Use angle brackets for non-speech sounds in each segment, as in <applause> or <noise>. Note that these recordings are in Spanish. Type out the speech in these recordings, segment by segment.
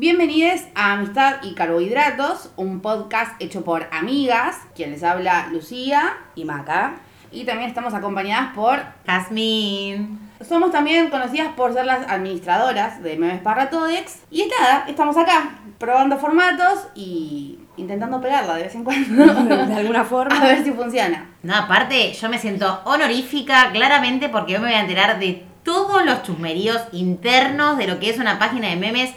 Bienvenidos a Amistad y Carbohidratos, un podcast hecho por amigas, quien les habla Lucía y Maca. Y también estamos acompañadas por Jazmín. Somos también conocidas por ser las administradoras de Memes para Todex. Y nada, estamos acá probando formatos y intentando pegarla de vez en cuando. <laughs> De alguna forma. A ver si funciona. No, aparte, yo me siento honorífica claramente porque yo me voy a enterar de todos los chusmeríos internos de lo que es una página de memes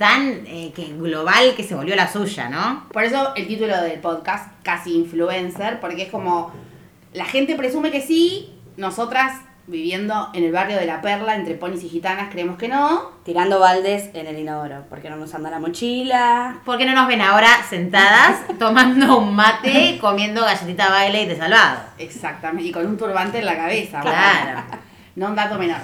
tan eh, que global que se volvió la suya, ¿no? Por eso el título del podcast, casi influencer, porque es como la gente presume que sí, nosotras viviendo en el barrio de La Perla, entre ponis y gitanas, creemos que no. Tirando baldes en el inodoro, porque no nos anda la mochila. ¿Por qué no nos ven ahora sentadas <laughs> tomando un mate, comiendo galletita baile y de salvado? Exactamente, y con un turbante en la cabeza. Claro. No un dato menor.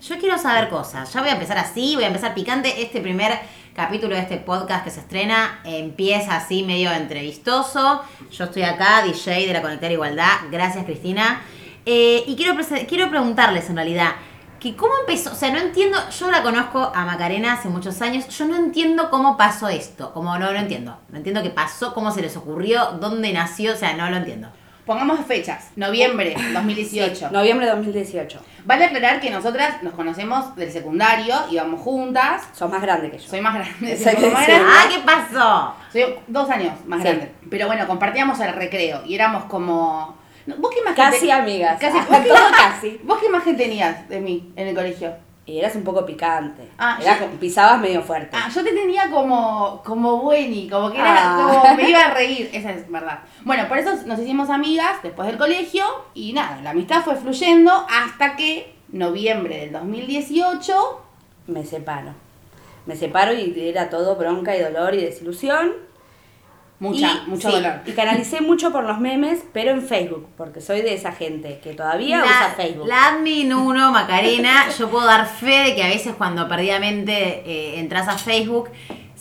Yo quiero saber cosas. Ya voy a empezar así, voy a empezar picante. Este primer capítulo de este podcast que se estrena empieza así medio entrevistoso. Yo estoy acá, DJ de la Conectar Igualdad. Gracias, Cristina. Eh, y quiero, quiero preguntarles en realidad, que cómo empezó, o sea, no entiendo, yo la conozco a Macarena hace muchos años, yo no entiendo cómo pasó esto, como no lo entiendo, no entiendo qué pasó, cómo se les ocurrió, dónde nació, o sea, no lo entiendo. Pongamos fechas. Noviembre 2018. noviembre 2018. Vale aclarar que nosotras nos conocemos del secundario, íbamos juntas. Sos más grande que yo. Soy más grande. Sí, sí. Ah, ¿qué pasó? Soy dos años más Sí. grande. Pero bueno, compartíamos el recreo y éramos como. ¿Vos qué imagen Casi amigas. Casi, <laughs> ¿vos, qué, todo casi. ¿Vos qué imagen tenías de mí en el colegio? Y eras un poco picante. Ah, yo- pisabas medio fuerte. Ah, yo te tenía como, como bueni, como que era, Ah. como me iba a reír, <laughs> esa es verdad. Bueno, por eso nos hicimos amigas después del colegio y nada, la amistad fue fluyendo hasta que noviembre del 2018, Me separo. Me separo y era todo bronca y dolor y desilusión. Mucha, Y- mucho sí, dolor. Y canalicé mucho por los memes, pero en Facebook, porque soy de esa gente que todavía usa Facebook. La admin 1, Macarena, yo puedo dar fe de que a veces cuando perdidamente eh, entras a Facebook,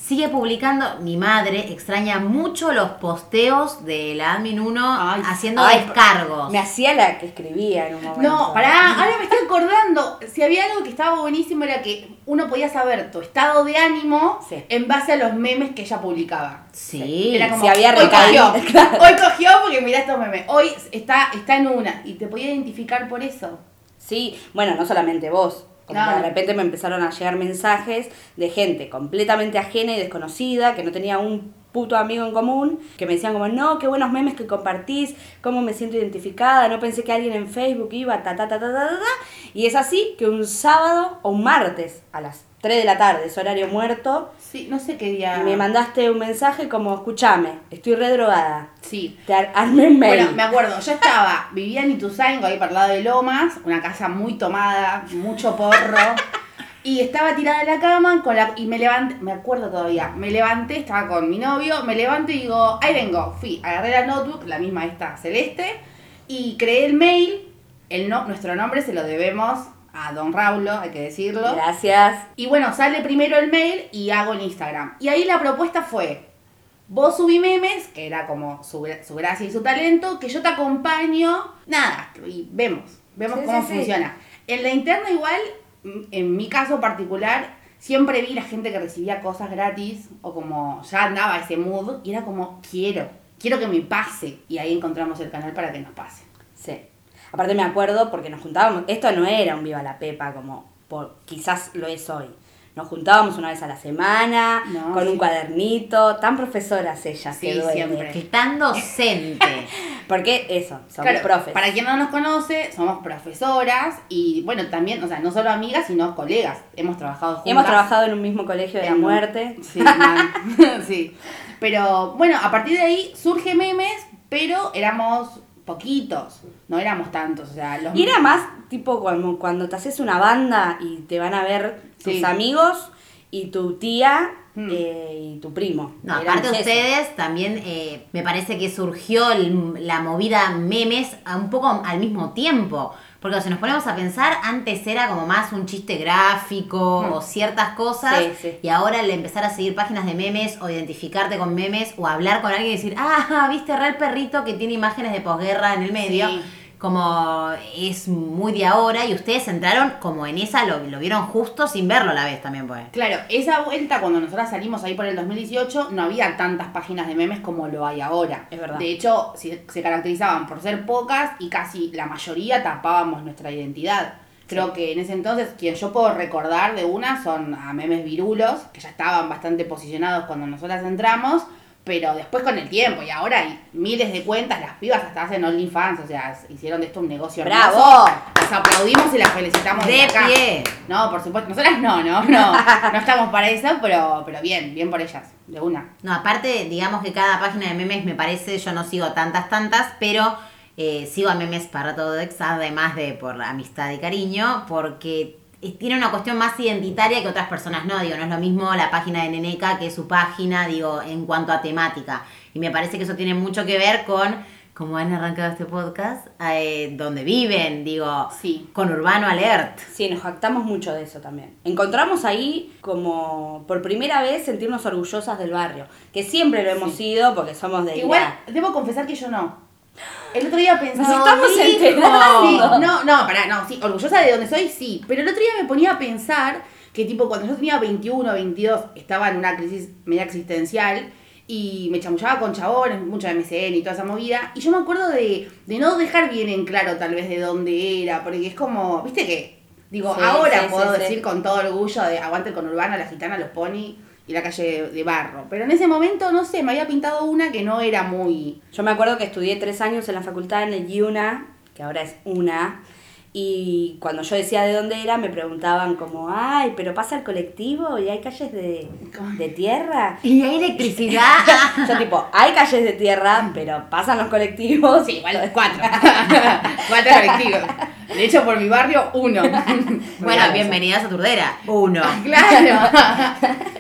sigue publicando. Mi madre extraña mucho los posteos de la admin 1 Ay, haciendo ay, descargos. Me hacía la que escribía en un momento. No, pará, ahora me estoy acordando. Si había algo que estaba buenísimo era que uno podía saber tu estado de ánimo Sí. en base a los memes que ella publicaba. Sí. Era como, Si había hoy cogió, Claro. hoy cogió porque mirá estos memes. Hoy está, está en una y te podía identificar por eso. Sí, bueno, no solamente vos. Como que de repente me empezaron a llegar mensajes de gente completamente ajena y desconocida, que no tenía un puto amigo en común, que me decían como, no, qué buenos memes que compartís, cómo me siento identificada, no pensé que alguien en Facebook iba, ta, ta, ta, ta, ta, ta, ta". Y es así que un sábado o un martes a las 3 de la tarde, es horario muerto, Sí, no sé qué día. me mandaste un mensaje como, escúchame, estoy re drogada, Sí. te ar- armé un mail. Bueno, me acuerdo, yo estaba, vivía en Ituzaingó, ahí para el lado de Lomas, una casa muy tomada, mucho porro. Y estaba tirada en la cama con la, y me levanté, me acuerdo todavía, me levanté, estaba con mi novio, me levanto y digo, ahí vengo, fui, agarré la notebook, la misma esta celeste, y creé el mail, el no, nuestro nombre se lo debemos a Don Raulo, hay que decirlo. Gracias. Y bueno, sale primero el mail y hago el Instagram. Y ahí la propuesta fue, vos subí memes, que era como su, su gracia y su talento, que yo te acompaño, nada, y vemos, vemos Sí, cómo sí, sí. funciona. En la interna igual, mm, en mi caso particular, siempre vi la gente que recibía cosas gratis, o como ya andaba ese mood, y era como, quiero, quiero que me pase. Y ahí encontramos el canal para que nos pase. Sí. Aparte me acuerdo porque nos juntábamos, esto no era un Viva la Pepa como por, quizás lo es hoy. Nos juntábamos una vez a la semana, No, con sí. un cuadernito, tan profesoras ellas Sí, que duele. siempre. Que tan docente. <laughs> Porque eso, somos Claro, profes. Para quien no nos conoce, somos profesoras y bueno, también, o sea, no solo amigas, sino colegas. Hemos trabajado juntas. Hemos trabajado en un mismo colegio de la muerte. Sí, <laughs> sí. Pero bueno, a partir de ahí surge memes, pero éramos poquitos, no éramos tantos, o sea, los Y era más tipo como cuando te haces una banda y te van a ver tus Sí. amigos y tu tía Hmm. eh, y tu primo. No, aparte eso. ustedes también eh, me parece que surgió el- la movida memes a un poco al mismo tiempo. Porque si nos ponemos a pensar, antes era como más un chiste gráfico Mm. o ciertas cosas. Sí, sí. Y ahora el empezar a seguir páginas de memes o identificarte con memes o hablar con alguien y decir, ah, viste re el perrito que tiene imágenes de posguerra en el medio. Sí. Como es muy de ahora y ustedes entraron como en esa, lo, lo vieron justo sin verlo a la vez también, pues. Claro, esa vuelta cuando nosotras salimos ahí por el 2018 no había tantas páginas de memes como lo hay ahora. Es verdad. De hecho, se, se caracterizaban por ser pocas y casi la mayoría tapábamos nuestra identidad. Creo que en ese entonces, quien yo puedo recordar de una son a memes virulos, que ya estaban bastante posicionados cuando nosotras entramos, pero después con el tiempo, y ahora hay miles de cuentas, las pibas hasta hacen OnlyFans, o sea, hicieron de esto un negocio ¡Bravo! hermoso. Las aplaudimos y las felicitamos De acá. pie. No, por supuesto. Nosotras no, no, no. <laughs> No estamos para eso, pero, pero bien, bien por ellas, de una. No, aparte, digamos que cada página de memes me parece, yo no sigo tantas, tantas, pero eh, sigo a memes para todo además de por amistad y cariño, porque tiene una cuestión más identitaria que otras personas no, digo, no es lo mismo la página de Neneca que su página, digo, en cuanto a temática. Y me parece que eso tiene mucho que ver con, como han arrancado este podcast, eh, donde viven, digo, Sí. con Urbano Alert. Sí, nos jactamos mucho de eso también. Encontramos ahí como por primera vez sentirnos orgullosas del barrio, que siempre lo hemos sido porque somos de Igual, Igual. debo confesar que yo no. El otro día pensaba. Nos estamos Sí, enterando. sí, no, no, pará, no, sí, orgullosa de donde soy, sí. Pero el otro día me ponía a pensar que, tipo, cuando yo tenía 21, 22, estaba en una crisis media existencial y me chamullaba con chabones, mucho MCN y toda esa movida. Y yo me acuerdo de, de no dejar bien en claro, tal vez, de dónde era, porque es como, viste que, digo, Sí, ahora puedo decir con todo orgullo de aguante con Urbana, la gitana, los pony y la calle de barro. Pero en ese momento, no sé, me había pintado una que no era muy. Yo me acuerdo que estudié tres años en la facultad en el IUNA, que ahora es UNA, y cuando yo decía de dónde era, me preguntaban como, ay, pero pasa el colectivo y hay calles de, de tierra. Y hay electricidad. <laughs> Yo tipo, hay calles de tierra, pero pasan los colectivos. Sí, igual cuatro. <laughs> cuatro colectivos. De hecho, por mi barrio, uno. <laughs> <laughs> bueno, bienvenidas a Turdera. Uno. <laughs> Claro.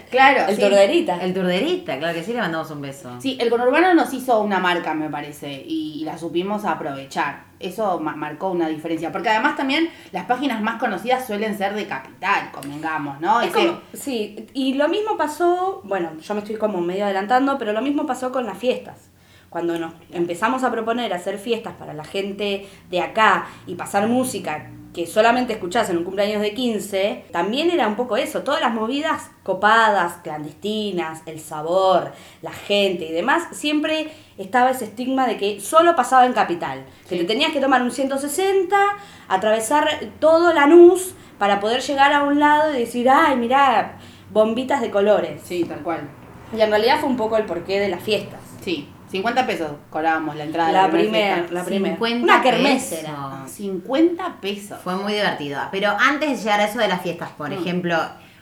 claro. El sí. torderita. El turderista, claro que sí, le mandamos un beso. Sí, el conurbano nos hizo una marca, me parece, y, y la supimos aprovechar. Eso ma- marcó una diferencia. Porque además también las páginas más conocidas suelen ser de capital, convengamos, ¿no? Es Ese- como- sí, y lo mismo pasó, bueno, yo me estoy como medio adelantando, pero lo mismo pasó con las fiestas. Cuando nos empezamos a proponer hacer fiestas para la gente de acá y pasar música que solamente escuchás en un cumpleaños de 15, también era un poco eso, todas las movidas copadas, clandestinas, el sabor, la gente y demás, siempre estaba ese estigma de que solo pasaba en capital, que Sí. te tenías que tomar un 160, atravesar todo Lanús para poder llegar a un lado y decir, ay, mirá, bombitas de colores. Sí, tal cual. Y en realidad fue un poco el porqué de las fiestas. Sí, 50 pesos cobrábamos la entrada. de La primera la primera. 50 Una kermés pesos. era. 50 pesos. Fue muy divertido. Pero antes de llegar a eso de las fiestas, por Mm. ejemplo,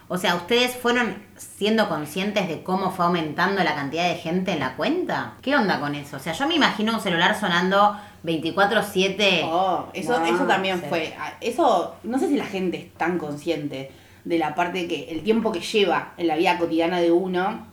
o sea, ¿ustedes fueron siendo conscientes de cómo fue aumentando la cantidad de gente en la cuenta? ¿Qué onda con eso? O sea, yo me imagino un celular sonando 24-7. Oh, eso, No, eso también sí. fue. ah, Eso, no sé si la gente es tan consciente de la parte que el tiempo que lleva en la vida cotidiana de uno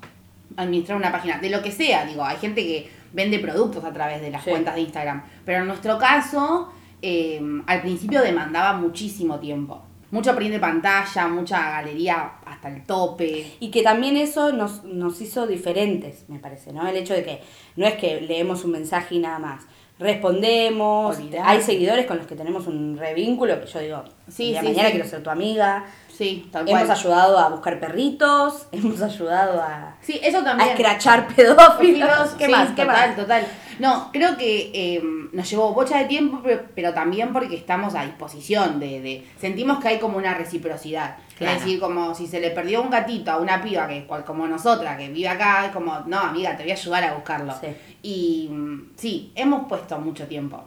administrar una página, de lo que sea, digo, hay gente que vende productos a través de las Sí. cuentas de Instagram, pero en nuestro caso, eh, al principio demandaba muchísimo tiempo. Mucho print de pantalla, mucha galería hasta el tope. Y que también eso nos, nos hizo diferentes, me parece, ¿no? El hecho de que no es que leemos un mensaje y nada más. Respondemos, hay seguidores con los que tenemos un revínculo que yo digo, Sí, sí, mañana sí. quiero ser tu amiga. Sí, tal Hemos cual. ayudado a buscar perritos, <laughs> hemos ayudado a, Sí, eso a también. escrachar pedófilos. <laughs> ¿Qué sí, más? ¿Qué total, más? total. No, creo que eh, nos llevó bocha de tiempo, pero, pero también porque estamos a disposición de, de- Sentimos que hay como una reciprocidad. Claro. Es decir, como si se le perdió un gatito a una piba que cual, como nosotras, que vive acá, es como, no, amiga, te voy a ayudar a buscarlo. Sí. Y mm, sí, hemos puesto mucho tiempo.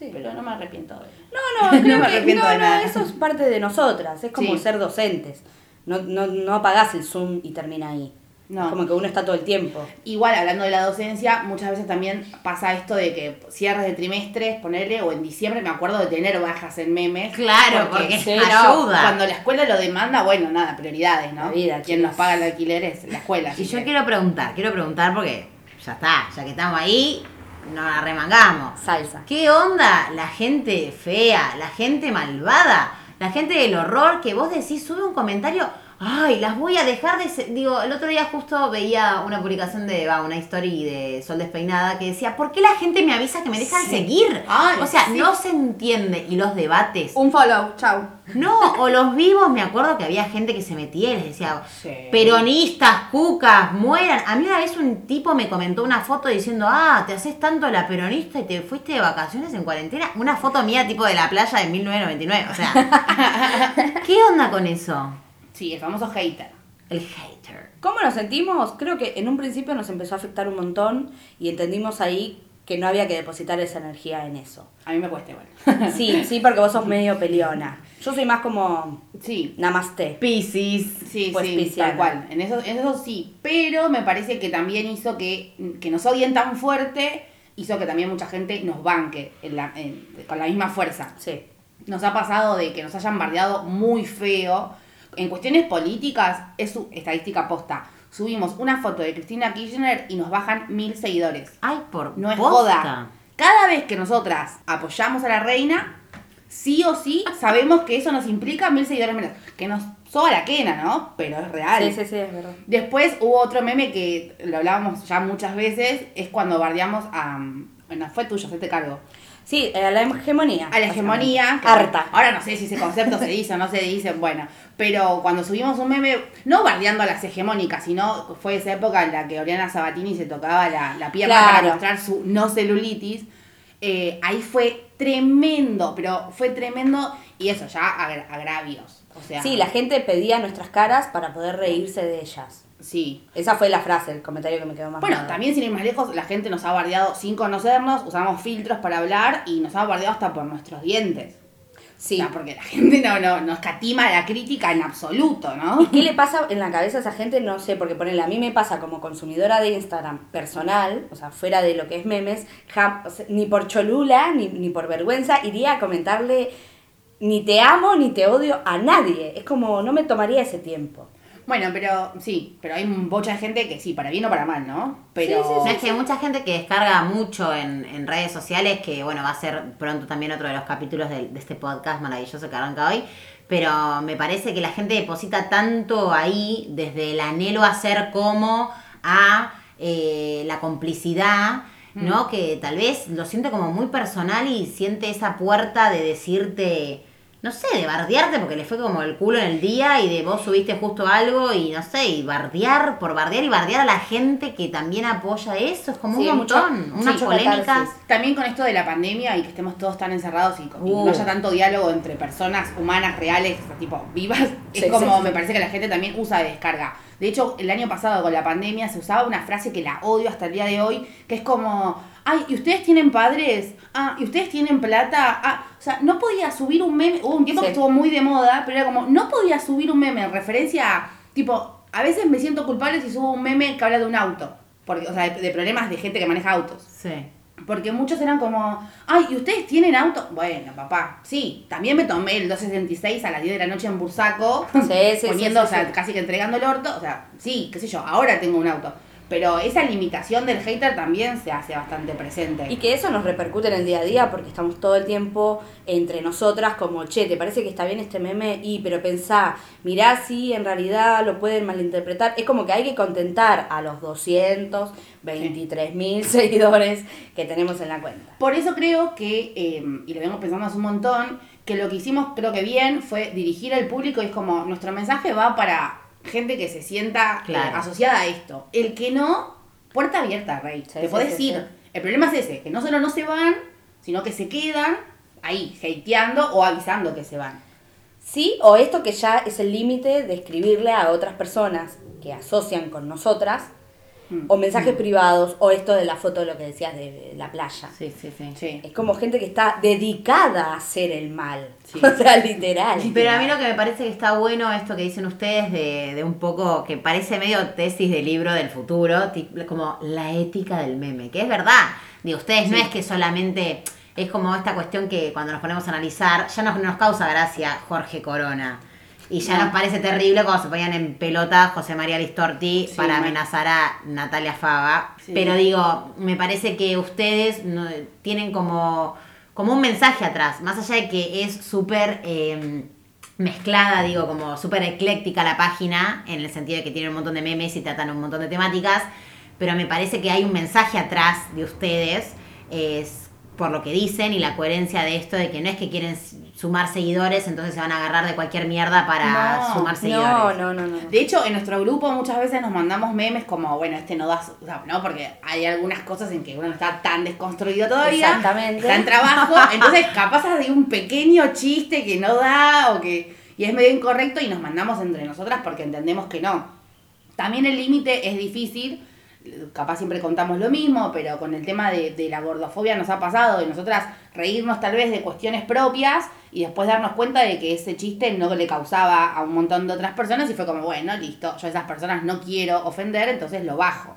Sí. Pero no me arrepiento de No, no, <laughs> No me que arrepiento no, de no, nada. eso es parte de nosotras, es como Sí. ser docentes. No, no, no apagás el Zoom y termina ahí. No. Es como que uno está todo el tiempo. Igual, hablando de la docencia, muchas veces también pasa esto de que cierres de trimestres, ponerle, o en diciembre me acuerdo de tener bajas en memes. Claro, porque sí, <laughs> ayuda. Cuando la escuela lo demanda, bueno, nada, prioridades, ¿no? La vida, Quien nos paga el alquiler es la escuela. Y yo que- quiero preguntar, quiero preguntar porque ya está, ya que estamos ahí, nos la remangamos. Salsa. ¿Qué onda la gente fea, la gente malvada, la gente del horror que vos decís, sube un comentario? Ay, las voy a dejar de... se- Digo, el otro día justo veía una publicación de, va, una story de Sol Despeinada que decía, ¿por qué la gente me avisa que me deja de Sí. seguir? Ay, o sea, sí. no se entiende. Y los debates. Un follow, chau. No, o los vivos, me acuerdo que había gente que se metía y les decía, Sí. peronistas, cucas, mueran. A mí una vez un tipo me comentó una foto diciendo, ah, te haces tanto la peronista y te fuiste de vacaciones en cuarentena. Una foto mía tipo de la playa de 1999. O sea, <laughs> ¿qué onda con eso? Sí, el famoso hater. El hater. ¿Cómo nos sentimos? Creo que en un principio nos empezó a afectar un montón y entendimos ahí que no había que depositar esa energía en eso. A mí me cuesta igual. <laughs> Sí, sí, porque vos sos medio peleona. Yo soy más como sí. namaste. Piscis. Sí, Pues sí, pisciana. tal cual. En eso, en eso sí. Pero me parece que también hizo que, que nos odien tan fuerte, hizo que también mucha gente nos banque en la- en- con la misma fuerza. Sí. Nos ha pasado de que nos hayan bardeado muy feo. En cuestiones políticas, es su estadística posta. Subimos una foto de Cristina Kirchner y nos bajan mil seguidores. Ay, por No es posta. joda. Cada vez que nosotras apoyamos a la reina, sí o sí sabemos que eso nos implica mil seguidores menos. Que nos soba la quena, ¿no? Pero es real. Sí, sí, sí, es verdad. Después hubo otro meme que lo hablábamos ya muchas veces, es cuando bardeamos a... Bueno, fue tuyo, se te cargo. Sí, a la hegemonía. A la hegemonía. Harta. Ahora no sé si ese concepto se dice o no se dice, bueno. Pero cuando subimos un meme, no bardeando a las hegemónicas, sino fue esa época en la que Oriana Sabatini se tocaba la, la pierna Claro. para mostrar su no celulitis. eh, ahí fue tremendo, pero fue tremendo y eso, ya agra- agravios. O sea, Sí, la gente pedía nuestras caras para poder reírse de ellas. Sí. Esa fue la frase, el comentario que me quedó más Bueno, también sin ir más lejos, la gente nos ha bardeado sin conocernos, usamos filtros para hablar y nos ha bardeado hasta por nuestros dientes. Sí. O sea, porque la gente no, no, no escatima la crítica en absoluto, ¿no? ¿Y qué le pasa en la cabeza a esa gente? No sé, porque ponele, a mí me pasa como consumidora de Instagram personal, o sea, fuera de lo que es memes, jam- o sea, ni por cholula, ni, ni por vergüenza, iría a comentarle ni te amo ni te odio a nadie. Es como, no me tomaría ese tiempo. Bueno, pero sí, pero hay mucha gente que sí, para bien o para mal, ¿no? Pero No, es que hay mucha gente que descarga mucho en, en redes sociales, que bueno, va a ser pronto también otro de los capítulos de, de este podcast maravilloso que arranca hoy. Pero me parece que la gente deposita tanto ahí, desde el anhelo a ser como a eh, la complicidad, ¿no? Que tal vez lo siente como muy personal y siente esa puerta de decirte, no sé, de bardearte porque le fue como el culo en el día y de vos subiste justo algo y no sé, y bardear por bardear y bardear a la gente que también apoya eso, es como Sí, un montón, unas mucho polémicas. catarsis. también con esto de la pandemia y que estemos todos tan encerrados y, Uh. no haya tanto diálogo entre personas humanas reales, o sea, tipo vivas, <laughs> es Sí, como sí. me parece que la gente también usa de descarga. De hecho, el año pasado con la pandemia se usaba una frase que la odio hasta el día de hoy, que es como, ay, ¿y ustedes tienen padres? Ah, ¿y ustedes tienen plata? Ah, o sea, no podía subir un meme, hubo un tiempo Sí. que estuvo muy de moda, pero era como, no podía subir un meme en referencia a, tipo, a veces me siento culpable si subo un meme que habla de un auto, porque, o sea, de, de problemas de gente que maneja autos. Sí. Porque muchos eran como, ay, ¿y ustedes tienen auto? Bueno, papá, sí, también me tomé el 266 a las 10 de la noche en Bursaco, Sí, sí, poniendo, sí, o sea, sí. casi que entregando el orto, o sea, sí, qué sé yo, ahora tengo un auto. Pero esa limitación del hater también se hace bastante presente. Y que eso nos repercute en el día a día porque estamos todo el tiempo entre nosotras como, che, ¿te parece que está bien este meme? Y, pero pensá, mirá si en realidad lo pueden malinterpretar. Es como que hay que contentar a los 223 mil seguidores que tenemos en la cuenta. Por eso creo que, eh, y lo vengo pensando hace un montón, que lo que hicimos creo que bien fue dirigir al público y es como, nuestro mensaje va para gente que se sienta eh, Claro. asociada a esto. El que no, puerta abierta, Rey. Sí, Te sí, podés sí, ir. El problema es ese, que no solo no se van, sino que se quedan ahí, hateando o avisando que se van. Sí, o esto que ya es el límite de escribirle a otras personas que asocian con nosotras, Mm. o mensajes privados, o esto de la foto de lo que decías de la playa. Sí, sí, sí. Sí. Es como gente que está dedicada a hacer el mal. Sí. <laughs> O sea, literal. Pero a mí lo que me parece que está bueno esto que dicen ustedes de, de un poco que parece medio tesis de libro del futuro, como la ética del meme, que es verdad. Digo, ustedes no es que solamente es como esta cuestión que cuando nos ponemos a analizar ya nos, nos causa gracia Jorge Corona. Y ya No. nos parece terrible cuando se ponían en pelota José María Listorti Sí, para amenazar a Natalia Fava. Sí. Pero digo, me parece que ustedes no- tienen como, como un mensaje atrás, más allá de que es súper... eh, mezclada, digo, como súper ecléctica la página, en el sentido de que tiene un montón de memes y tratan un montón de temáticas, pero me parece que hay un mensaje atrás de ustedes, es por lo que dicen y la coherencia de esto de que no es que quieren sumar seguidores, entonces se van a agarrar de cualquier mierda para No, sumar seguidores. no, no, no. De hecho, en nuestro grupo muchas veces nos mandamos memes como, bueno, este no da, su- o sea, ¿no? Porque hay algunas cosas en que uno no está tan desconstruido todavía. Exactamente. Está en trabajo, <laughs> entonces capaz de un pequeño chiste que no da o que y es medio incorrecto y nos mandamos entre nosotras porque entendemos que no. También el límite es difícil, capaz siempre contamos lo mismo, pero con el tema de, de la gordofobia nos ha pasado de nosotras reírnos tal vez de cuestiones propias y después darnos cuenta de que ese chiste no le causaba a un montón de otras personas y fue como, bueno, listo, yo a esas personas no quiero ofender, entonces lo bajo.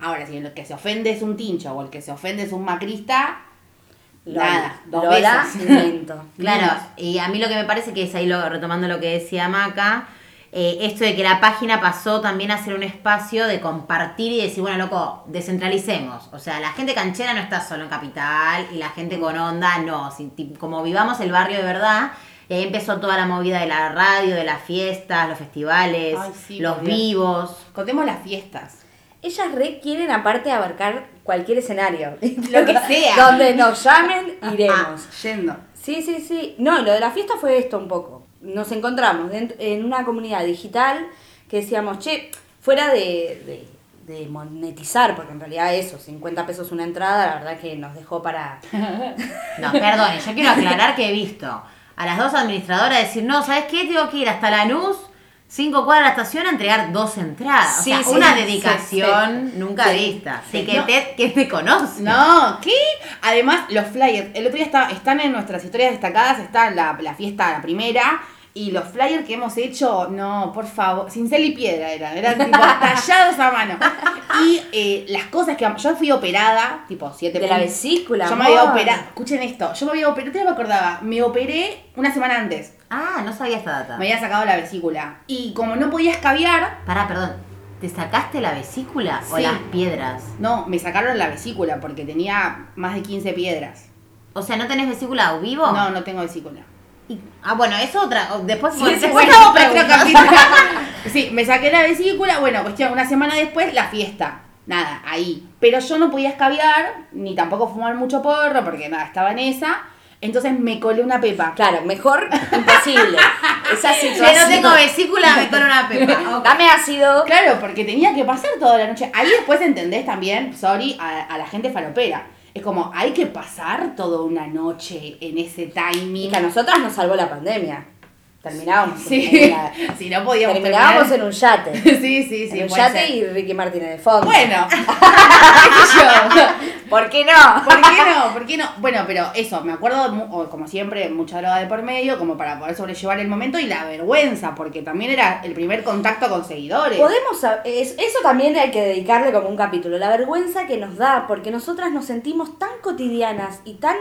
Ahora, si el que se ofende es un tincho o el que se ofende es un macrista, nada, dos Lola. <laughs> Claro, y a mí lo que me parece que es ahí lo, retomando lo que decía Maca, eh, esto de que la página pasó también a ser un espacio de compartir y decir, bueno, loco, descentralicemos. O sea, la gente canchera no está solo en Capital y la gente con onda no. Si- como vivamos el barrio de verdad, y ahí empezó toda la movida de la radio, de las fiestas, los festivales, Ay, sí, los vivos. Contemos las fiestas. Ellas re quieren aparte abarcar cualquier escenario. <laughs> Lo que sea. Donde nos llamen, iremos. Yendo. Sí, sí, sí. No, lo de la fiesta fue esto un poco. Nos encontramos en una comunidad digital que decíamos, che, fuera de, de- de monetizar, porque en realidad eso, 50 pesos una entrada, la verdad que nos dejó para... <laughs> No, perdón, yo quiero aclarar que he visto a las dos administradoras decir, no, ¿sabes qué? Tengo que ir hasta Lanús, cinco cuadras de la estación, a entregar dos entradas. Sí, o sea, sí, una sí, dedicación nunca vista. sí. Así que No. Ted, ¿quién te conoce? No, ¿qué? Además, los flyers. El otro día está, están en nuestras historias destacadas, está la, la fiesta, la primera. Y los flyers que hemos hecho, no, por favor, cincel y piedra eran, eran tipo tallados a mano. Y eh, las cosas que yo fui operada, tipo siete De la vesícula, Yo me había operado, escuchen esto, yo me había operado, no me acordaba, me operé una semana antes. Ah, no sabía esta data. Me había sacado la vesícula. Y como no podía escabiar, Pará, perdón. ¿Te sacaste la vesícula o las piedras? no, me sacaron la vesícula porque tenía más de 15 piedras. O sea, ¿no tenés vesícula o vivo? No, no tengo vesícula. Y- ah, bueno, es otra. Después, Sí, después bueno. <laughs> Sí, me saqué la vesícula, bueno, cuestión, una semana después la fiesta. Nada, ahí. Pero yo no podía escabiar, ni tampoco fumar mucho porro, porque nada, estaba en esa. Entonces me colé una pepa. Claro, mejor imposible. <laughs> Esa no tengo vesícula, me con una pepa. <laughs> Ok. Dame ácido. Claro, porque tenía que pasar toda la noche. Ahí después entendés también, sorry, a, a la gente falopera. Es como, hay que pasar toda una noche en ese Y timing. que a nosotras nos salvó la pandemia. Terminábamos. Sí, en la- <laughs> si no podíamos terminábamos terminar. en un yate. <laughs> Sí, sí, sí. en un yate ser. y Ricky Martínez de fondo. Bueno, <laughs> yo. ¿Por qué no? <laughs> ¿Por qué no? ¿Por qué no? Bueno, pero eso, me acuerdo, como siempre, mucha droga de por medio, como para poder sobrellevar el momento y la vergüenza, porque también era el primer contacto con seguidores. Podemos, eso también hay que dedicarle como un capítulo, la vergüenza que nos da, porque nosotras nos sentimos tan cotidianas y tan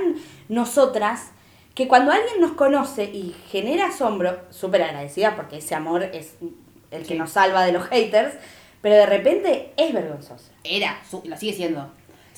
nosotras, que cuando alguien nos conoce y genera asombro, súper agradecida, porque ese amor es el que Sí. nos salva de los haters, pero de repente es vergonzoso. Era, lo sigue siendo.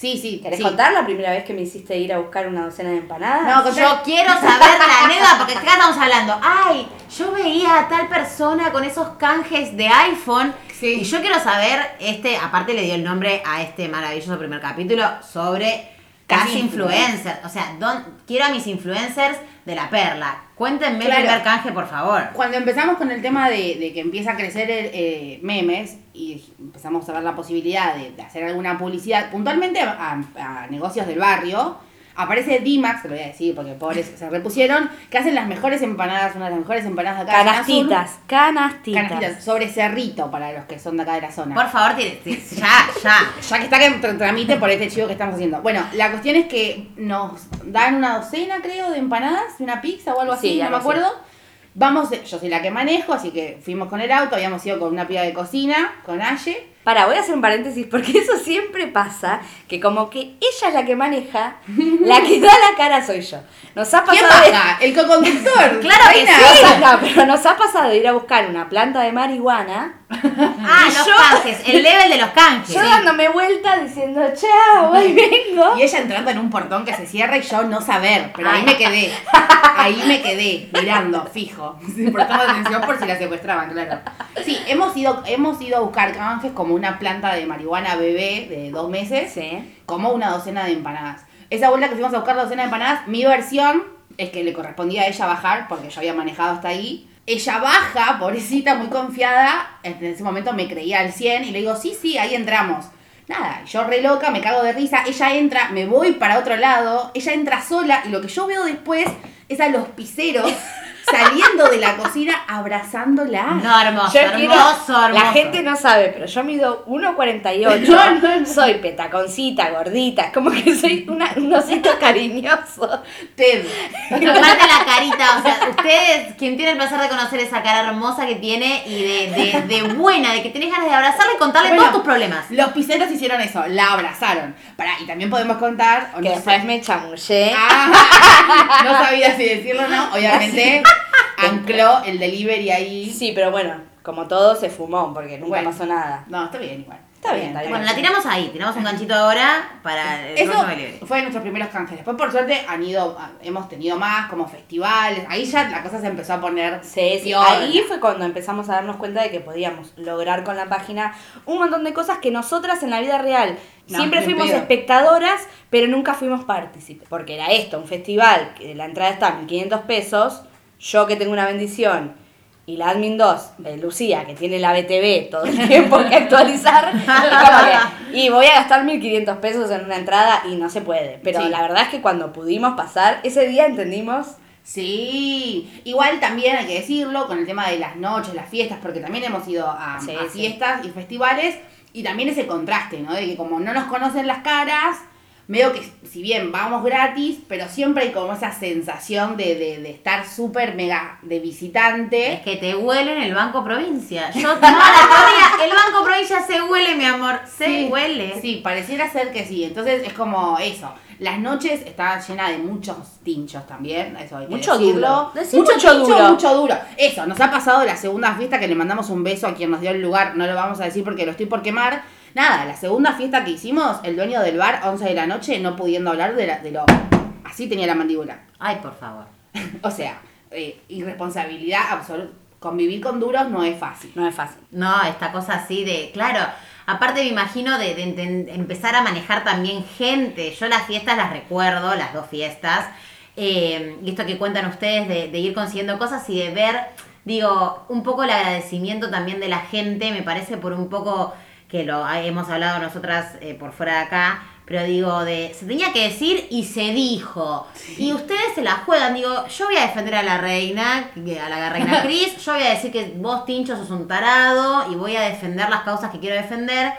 Sí, sí. ¿Querés sí. contar la primera vez que me hiciste ir a buscar una docena de empanadas? No, Yo <laughs> quiero saber la anécdota, porque acá estamos hablando. Ay, yo veía a tal persona con esos canjes de iPhone. Sí. Y yo quiero saber, este, aparte le dio el nombre a este maravilloso primer capítulo sobre casi influencers. O sea, don- quiero a mis influencers de la perla. Cuéntenme Claro. el primer canje, por favor. Cuando empezamos con el tema de, de que empieza a crecer el, eh, memes y empezamos a ver la posibilidad de, de hacer alguna publicidad, puntualmente a, a negocios del barrio, aparece Dimax, te lo voy a decir porque pobres se repusieron, que hacen las mejores empanadas, una de las mejores empanadas de acá. de zona sur. Canastitas, canastitas. Canastitas, sobre cerrito para los que son de acá de la zona. Por favor, tire- tire- ya, ya. Ya que está que tra- tramite por este chivo que estamos haciendo. Bueno, la cuestión es que nos dan una docena, creo, de empanadas, de una pizza o algo así, Sí, no me acuerdo. Vamos, yo soy la que manejo, así que fuimos con el auto, habíamos ido con una piba de cocina, con Aye. Para, voy a hacer un paréntesis porque <laughs> eso siempre pasa, que como que ella es la que maneja, la que da la cara soy yo. Nos ha ¿Quién pasado de-? El coconductor. <laughs> Claro que sí, no, pero nos ha pasado de ir a buscar una planta de marihuana, <laughs> Ah, los yo- canjes, el level de los canjes. yo dándome vuelta diciendo, chao, ahí vengo. Y ella entrando en un portón que se cierra y yo no saber, pero ahí me quedé. Ahí me quedé, mirando, fijo. Prestando atención por si la secuestraban, claro. Sí, hemos ido, hemos ido a buscar canjes como una planta de marihuana bebé de dos meses, Sí. como una docena de empanadas. Esa vuelta que fuimos a buscar la docena de empanadas, mi versión es que le correspondía a ella bajar, porque yo había manejado hasta ahí. Ella baja, pobrecita, muy confiada. En ese momento me creía al 100 y le digo, sí, sí, ahí entramos. Nada, yo re loca, me cago de risa. Ella entra, me voy para otro lado. Ella entra sola y lo que yo veo después es a los piseros <laughs> saliendo de la cocina abrazándola. No, hermoso, Yo hermoso, quiero, hermoso. la gente no sabe, pero yo mido 1,48. <laughs> No, no, no. Soy petaconcita, gordita, como que soy una, un osito <laughs> cariñoso. Ted. Aparte <laughs> la carita, o sea, ustedes, quien tiene el placer de conocer esa cara hermosa que tiene y de, de, de buena, de que tenés ganas de abrazarla y contarle Bueno, todos tus problemas. Los piseros hicieron eso, la abrazaron. Pará, y también podemos contar. o Que no sé- después me chamullé. Ah, no sabía si decirlo o no. Obviamente <laughs> ancló el delivery ahí. Sí, pero bueno, como todo se fumó, porque nunca Bueno. pasó nada. No, está bien igual. Está bien, está bien. Bueno, la tiramos ahí, tiramos un ganchito ahora para el Eso fue nuestros primeros canjes. Después, por suerte, han ido, hemos tenido más, como festivales. Ahí ya la cosa se empezó a poner. Sí, sí. Ahí fue cuando empezamos a darnos cuenta de que podíamos lograr con la página un montón de cosas que nosotras en la vida real No, siempre fuimos espectadoras, pero nunca fuimos partícipes. Porque era esto, un festival, que la entrada está en 500 pesos, yo que tengo una bendición, y la admin 2, eh, Lucía, que tiene la BTV todo el <laughs> tiempo que actualizar, y, como que- y voy a gastar 1500 pesos en una entrada y no se puede. Pero Sí. la verdad es que cuando pudimos pasar, ese día entendimos Sí, igual también hay que decirlo con el tema de las noches, las fiestas, porque también hemos ido a, Sí, a sí. fiestas y festivales y también ese contraste, ¿no? De que como no nos conocen las caras, medio que si bien vamos gratis, pero siempre hay como esa sensación de, de, de estar súper mega de visitante. Es que te huele en el Banco Provincia. Yo toda <laughs> la el Banco Provincia se huele, mi amor, se Sí, huele. Sí, pareciera ser que sí. Entonces es como eso. Las noches están llenas de muchos tinchos también. Eso hay que Mucho decirlo. duro. Mucho, mucho tincho, duro. mucho duro. Eso, nos ha pasado la segunda fiesta que le mandamos un beso a quien nos dio el lugar. No lo vamos a decir porque lo estoy por quemar. Nada, la segunda fiesta que hicimos, el dueño del bar, 11 de la noche, no pudiendo hablar de, la- de lo. Así tenía la mandíbula. Ay, por favor. <laughs> O sea, eh, irresponsabilidad absoluta. Convivir con duros no es fácil. no es fácil. No, esta cosa así de, claro, aparte me imagino de, empezar a manejar también gente. Yo las fiestas las recuerdo, las dos fiestas, eh, y esto que cuentan ustedes de, de ir consiguiendo cosas y de ver, digo, un poco el agradecimiento también de la gente, me parece por un poco que lo hemos hablado nosotras eh, por fuera de acá, pero digo, de se tenía que decir y se dijo. Y ustedes se la juegan, digo, yo voy a defender a la reina, que- a la reina <laughs> Cris, yo voy a decir que vos, Tincho, sos un tarado y voy a defender las causas que quiero defender.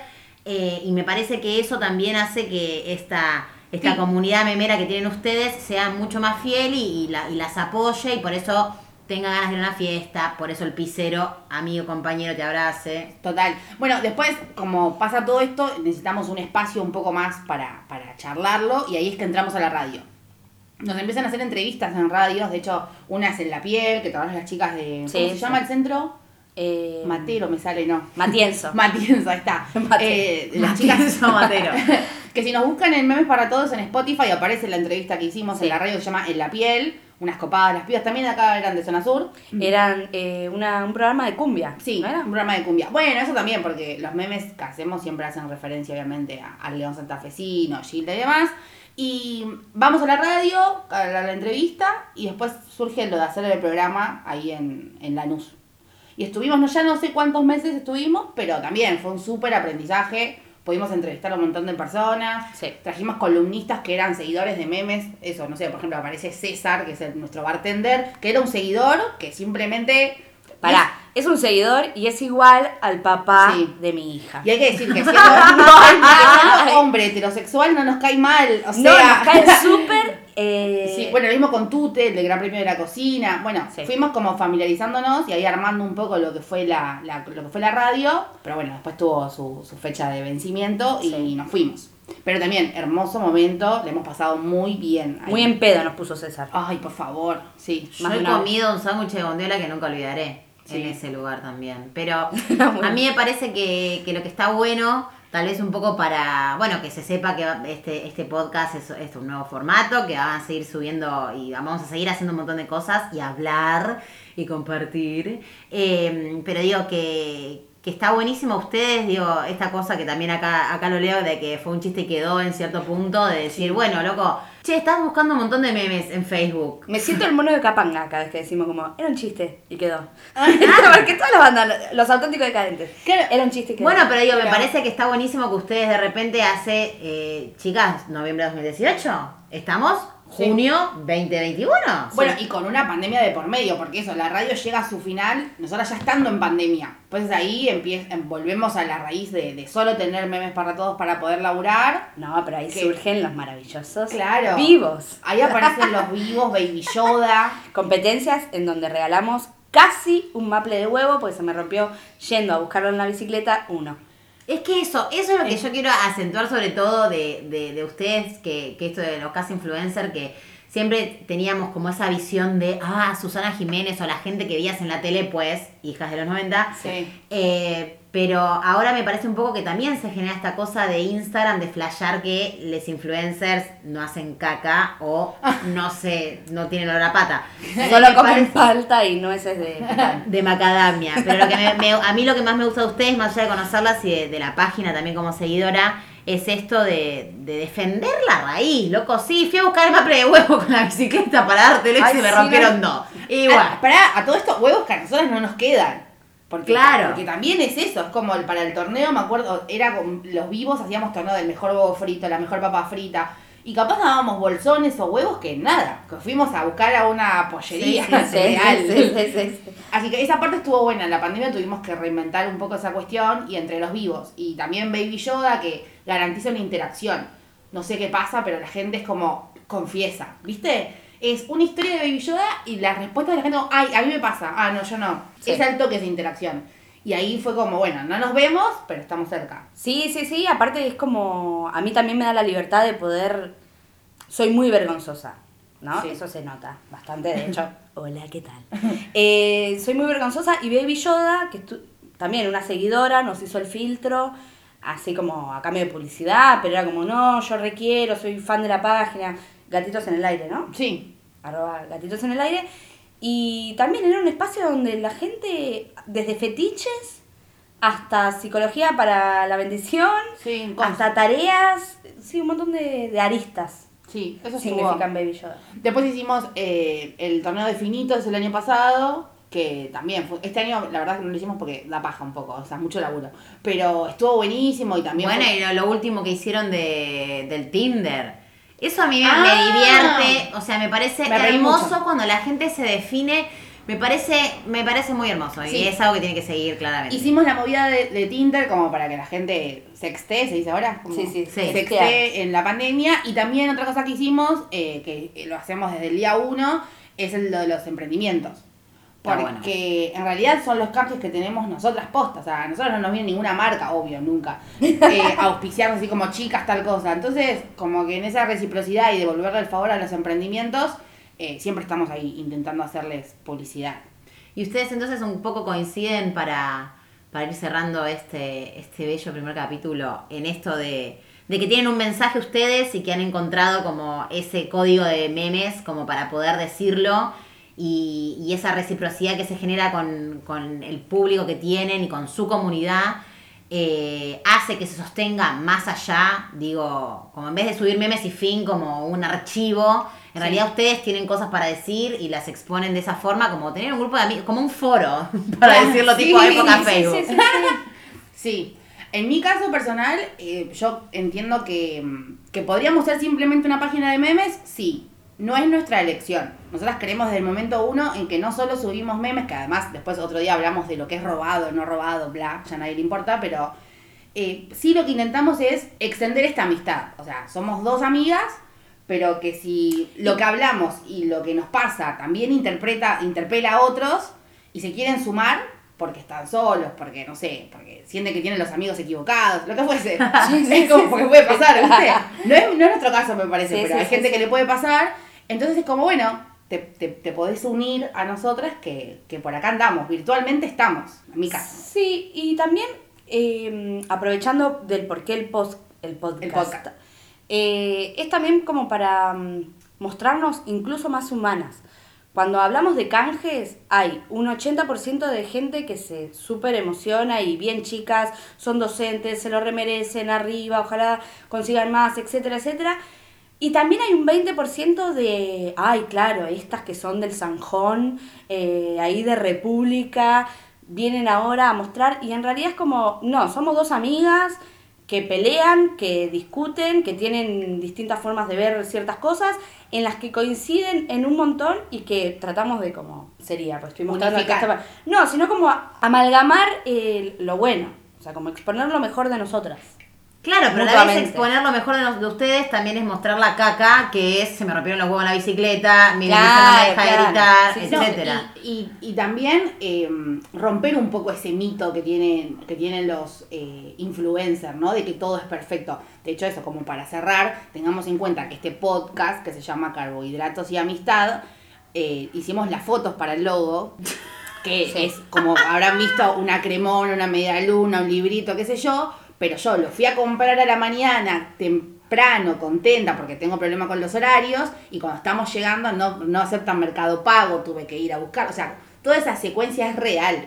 eh, y me parece que eso también hace que esta, esta Sí. comunidad memera que tienen ustedes sea mucho más fiel y, y la- y las apoye y por eso tenga ganas de ir a una fiesta, por eso el pisero, amigo, compañero, te abrace. Total. Bueno, después, como pasa todo esto, necesitamos un espacio un poco más para, para charlarlo y ahí es que entramos a la radio. Nos empiezan a hacer entrevistas en radios, de hecho, una es en La Piel, que trabajan las chicas de... Sí, ¿Cómo se sí. llama el centro? Eh, Matero, me sale, no. Matienzo. <laughs> Matienzo, ahí está. <laughs> Eh, las chicas... Matienzo Matero. <laughs> que si nos buscan en Memes para Todos en Spotify aparece la entrevista que hicimos Sí. en la radio que se llama En la Piel, unas copadas, las pibas también acá eran de Zona Sur. Eran eh, una, un programa de cumbia. Sí, ¿no era? un programa de cumbia. Bueno, eso también, porque los memes que hacemos siempre hacen referencia, obviamente, a- al León Santafesino, Gilda y demás. Y vamos a la radio, a la, la entrevista, y después surge lo de hacer el programa ahí en, en Lanús. Y estuvimos, no, ya no sé cuántos meses estuvimos, pero también fue un súper aprendizaje. Pudimos entrevistar a un montón de personas. Sí. Trajimos columnistas que eran seguidores de memes. Eso, no sé, por ejemplo, aparece César, que es el- nuestro bartender, que era un seguidor que simplemente... Pará, es un seguidor y es igual al papá Sí. de mi hija. Y hay que decir que siendo, <laughs> siendo hombre heterosexual no nos cae mal. O sea, no, nos cae <laughs> súper Eh, Sí, bueno, lo mismo con Tute, el de Gran Premio de la Cocina. Bueno, Sí. fuimos como familiarizándonos y ahí armando un poco lo que fue la, la- lo que fue la radio. Pero bueno, después tuvo su, su fecha de vencimiento y Sí. nos fuimos. Pero también, hermoso momento, le hemos pasado muy bien. ahí. Muy en pedo nos puso César. Ay, por favor, sí. Yo Más he comido un sándwich de bondiola que nunca olvidaré Sí. en ese lugar también. Pero <laughs> a mí me parece que, que lo que está bueno, tal vez un poco para, bueno, que se sepa que este, este podcast es, es un nuevo formato, que van a seguir subiendo y vamos a seguir haciendo un montón de cosas y hablar y compartir. Eh, pero digo que, que está buenísimo ustedes, digo, esta cosa que también acá, acá lo leo de que fue un chiste y quedó en cierto punto, de decir, bueno, loco, che, estás buscando un montón de memes en Facebook. Me siento el mono de Capanga cada vez que decimos como, era un chiste y quedó. <laughs> Porque todas las bandas, los auténticos decadentes, Claro. era un chiste y quedó. Bueno, pero digo, me parece que está buenísimo que ustedes de repente hace, eh, chicas, noviembre de 2018, estamos. Junio 2021. Bueno, y con una pandemia de por medio, porque eso, la radio llega a su final, nosotras ya estando en pandemia. Entonces ahí empie- em- volvemos a la raíz de, de solo tener memes para todos para poder laburar. No, pero ahí surgen los maravillosos Claro. vivos. Ahí aparecen los vivos, Baby Yoda. <laughs> Competencias en donde regalamos casi un maple de huevo, porque se me rompió yendo a buscarlo en la bicicleta, uno. Es que eso, eso es lo que yo quiero acentuar sobre todo de, de, de ustedes, que, que esto de los casi influencer, que siempre teníamos como esa visión de, ah, Susana Jiménez o la gente que veías en la tele, pues, hijas de los 90. Sí. Eh, pero ahora me parece un poco que también se genera esta cosa de Instagram, de flashear que los influencers no hacen caca o <laughs> no sé, no tienen olor a pata. Solo Me comen palta y nueces de... de macadamia. Pero lo que me- me- a mí lo que más me gusta de ustedes, más allá de conocerlas y de, de la página también como seguidora, es esto de, de defender la raíz, loco. Sí, fui a buscar el maple de huevo con la bicicleta para dártelo y Ay, se me rompieron no. dos. Igual. Ah, pará, a todo esto huevos que a nosotras no nos quedan. Porque, Claro. Porque también es eso, es como el, para el torneo, me acuerdo, era con los vivos, hacíamos torneo del mejor huevo frito, la mejor papa frita. Y capaz dábamos bolsones o huevos que nada, que fuimos a buscar a una pollería Sí, real. Así que esa parte estuvo buena. En la pandemia tuvimos que reinventar un poco esa cuestión y entre los vivos. Y también Baby Yoda que garantiza una interacción. No sé qué pasa, pero la gente es como confiesa, ¿viste? Es una historia de Baby Yoda y la respuesta de la gente, ay, a mí me pasa, ah, no, yo no. Sí. Es al toque esa interacción. Y ahí fue como, bueno, no nos vemos, pero estamos cerca. Sí, sí, sí, aparte es como, a mí también me da la libertad de poder, soy muy vergonzosa, ¿no? Sí. Eso se nota bastante, de hecho, <laughs> hola, ¿qué tal? Eh, soy muy vergonzosa y Baby Yoda, que estu- también una seguidora, nos hizo el filtro, así como a cambio de publicidad, pero era como, no, yo requiero, soy fan de la página, gatitos en el aire, ¿no? Sí, arroba gatitos en el aire. Y también era un espacio donde la gente, desde fetiches hasta psicología para la bendición, sí, hasta tareas, sí, un montón de, de aristas Sí, eso significan Baby Yoda. Después hicimos eh, el torneo de finitos el año pasado, que también fue, este año la verdad que no lo hicimos porque da paja un poco, o sea, mucho laburo. Pero estuvo buenísimo y también... Bueno, fue- y lo, lo último que hicieron de, del Tinder. Eso a mí me, Ah. me divierte, o sea, me parece Me hermoso cuando la gente se define. Me parece, me parece muy hermoso Sí. y es algo que tiene que seguir claramente. Hicimos la movida de, de Tinder como para que la gente sexte, se dice ahora. Como Sí, sí, sí. Sexte en la pandemia. Y también otra cosa que hicimos, eh, que lo hacemos desde el día uno, es el de los emprendimientos. Porque bueno. en realidad son los cambios que tenemos nosotras postas. O sea, a nosotros no nos viene ninguna marca, obvio, nunca. Eh, <laughs> auspiciarnos así como chicas, tal cosa. Entonces, como que en esa reciprocidad y devolverle el favor a los emprendimientos, eh, siempre estamos ahí intentando hacerles publicidad. Y ustedes entonces un poco coinciden para, para ir cerrando este, este bello primer capítulo en esto de, de que tienen un mensaje ustedes y que han encontrado como ese código de memes como para poder decirlo y, y esa reciprocidad que se genera con, con el público que tienen y con su comunidad. eh, hace que se sostenga más allá, digo, como en vez de subir memes y fin como un archivo, en Sí. realidad ustedes tienen cosas para decir y las exponen de esa forma, como tener un grupo de amigos, como un foro, <laughs> para decirlo Sí, tipo época sí, Facebook. Sí, en mi caso personal, eh, yo entiendo que, que podríamos ser simplemente una página de memes, sí. No es nuestra elección. Nosotras creemos desde el momento uno en que no solo subimos memes, que además después otro día hablamos de lo que es robado, no robado, bla, ya nadie le importa, pero eh, sí lo que intentamos es extender esta amistad. O sea, somos dos amigas, pero que si lo que hablamos y lo que nos pasa también interpreta, interpela a otros y se quieren sumar porque están solos, porque no sé, porque sienten que tienen los amigos equivocados, lo que fuese. <laughs> <laughs> es como porque puede pasar, ¿viste? <laughs> No es, no es nuestro caso, me parece, pero hay gente que le puede pasar. Entonces es como, bueno, te, te, te podés unir a nosotras que, que por acá andamos, virtualmente estamos, en mi caso. Sí, y también eh, aprovechando del por qué el, post, el podcast. El podcast. eh, es también como para mm, mostrarnos incluso más humanas. Cuando hablamos de canjes, hay un 80% de gente que se súper emociona y bien chicas, son docentes, se lo remerecen arriba, ojalá consigan más, etcétera, etcétera. Y también hay un 20% de, ay, claro, estas que son del Sanjón, eh, ahí de República, vienen ahora a mostrar y en realidad es como, no, somos dos amigas que pelean, que discuten, que tienen distintas formas de ver ciertas cosas, en las que coinciden en un montón y que tratamos de como, sería, pues estoy mostrando acá No, sino como amalgamar eh, lo bueno, o sea, como exponer lo mejor de nosotras. Claro, pero a la vez exponer lo mejor de, ustedes también es mostrar la caca, que es se me rompieron los huevos en la bicicleta, mi Claro, no me deja de claro. gritar, Sí. No, etcétera. y, y- y también eh, romper un poco ese mito que tienen, que tienen los eh, influencers, ¿no? De que todo es perfecto. De hecho, eso, como para cerrar, tengamos en cuenta que este podcast, que se llama Carbohidratos y Amistad, eh, hicimos las fotos para el logo, que <laughs> Sí. es como habrán visto una cremona, una media luna, un librito, qué sé yo, pero yo lo fui a comprar a la mañana temprano, contenta, porque tengo problema con los horarios, y cuando estamos llegando no, no aceptan mercado pago, tuve que ir a buscar, o sea, toda esa secuencia es real.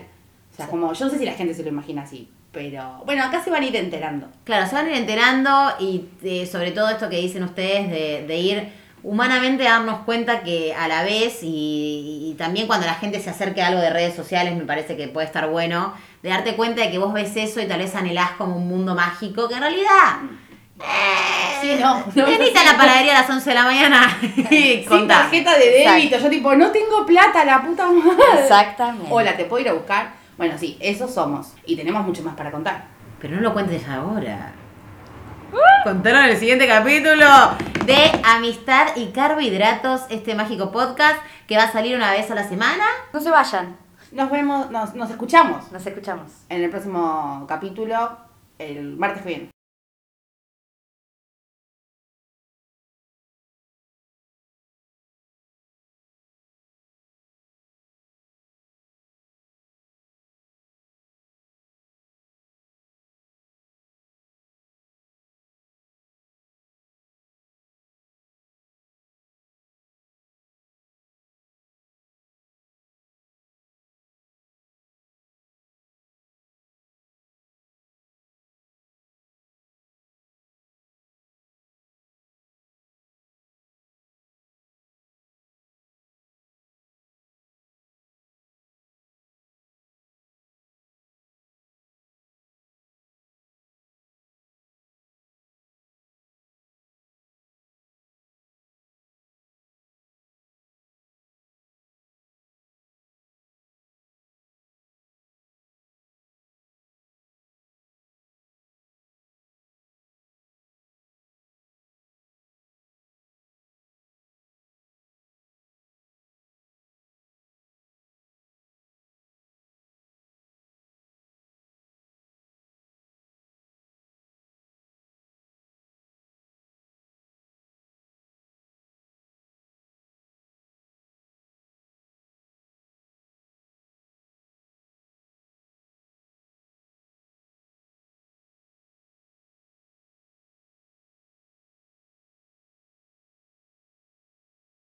O sea, como, yo no sé si la gente se lo imagina así, pero bueno, acá se van a ir enterando. Claro, se van a ir enterando y eh, sobre todo esto que dicen ustedes de, de ir humanamente darnos cuenta que a la vez y, y también cuando la gente se acerque a algo de redes sociales me parece que puede estar bueno, de darte cuenta de que vos ves eso y tal vez anhelás como un mundo mágico que en realidad... eh, Sí, no, no a la panadería a las 11 de la mañana <laughs> y Sin tarjeta de débito, yo tipo, no tengo plata, la puta madre. Exactamente. Hola, ¿te puedo ir a buscar? Bueno, sí, eso somos. Y tenemos mucho más para contar. Pero no lo cuentes ahora. Contaron en el siguiente capítulo de Amistad y Carbohidratos, este mágico podcast que va a salir una vez a la semana. No se vayan, Nos vemos, nos, nos escuchamos nos escuchamos. en el próximo capítulo, el martes que viene.